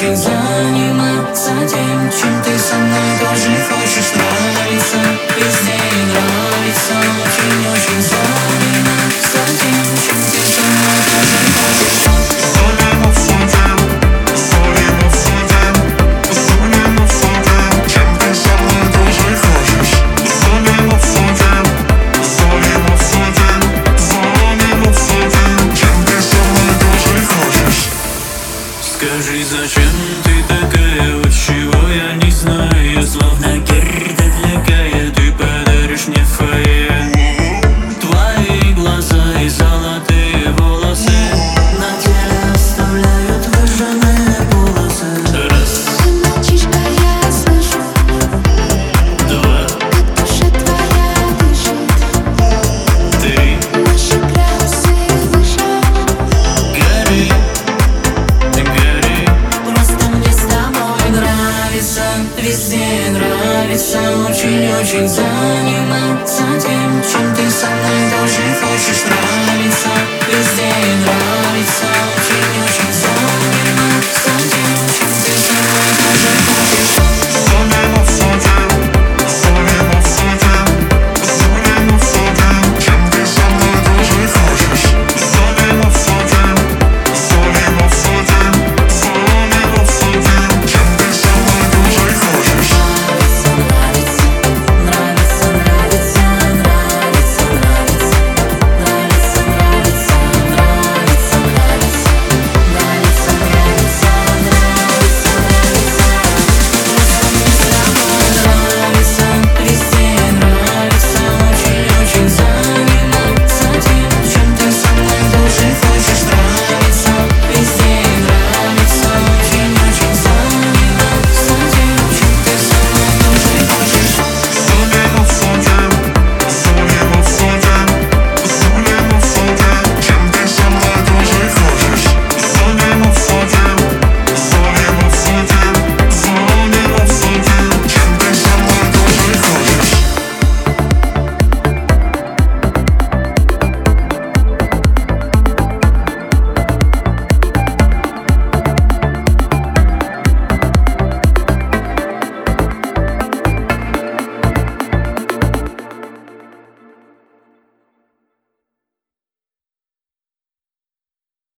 очень заниматься тем, чем Скажи, зачем ты такая, вот чего я не знаю? Везде нравится очень-очень заниматься тем, чем ты со мной тоже хочешь.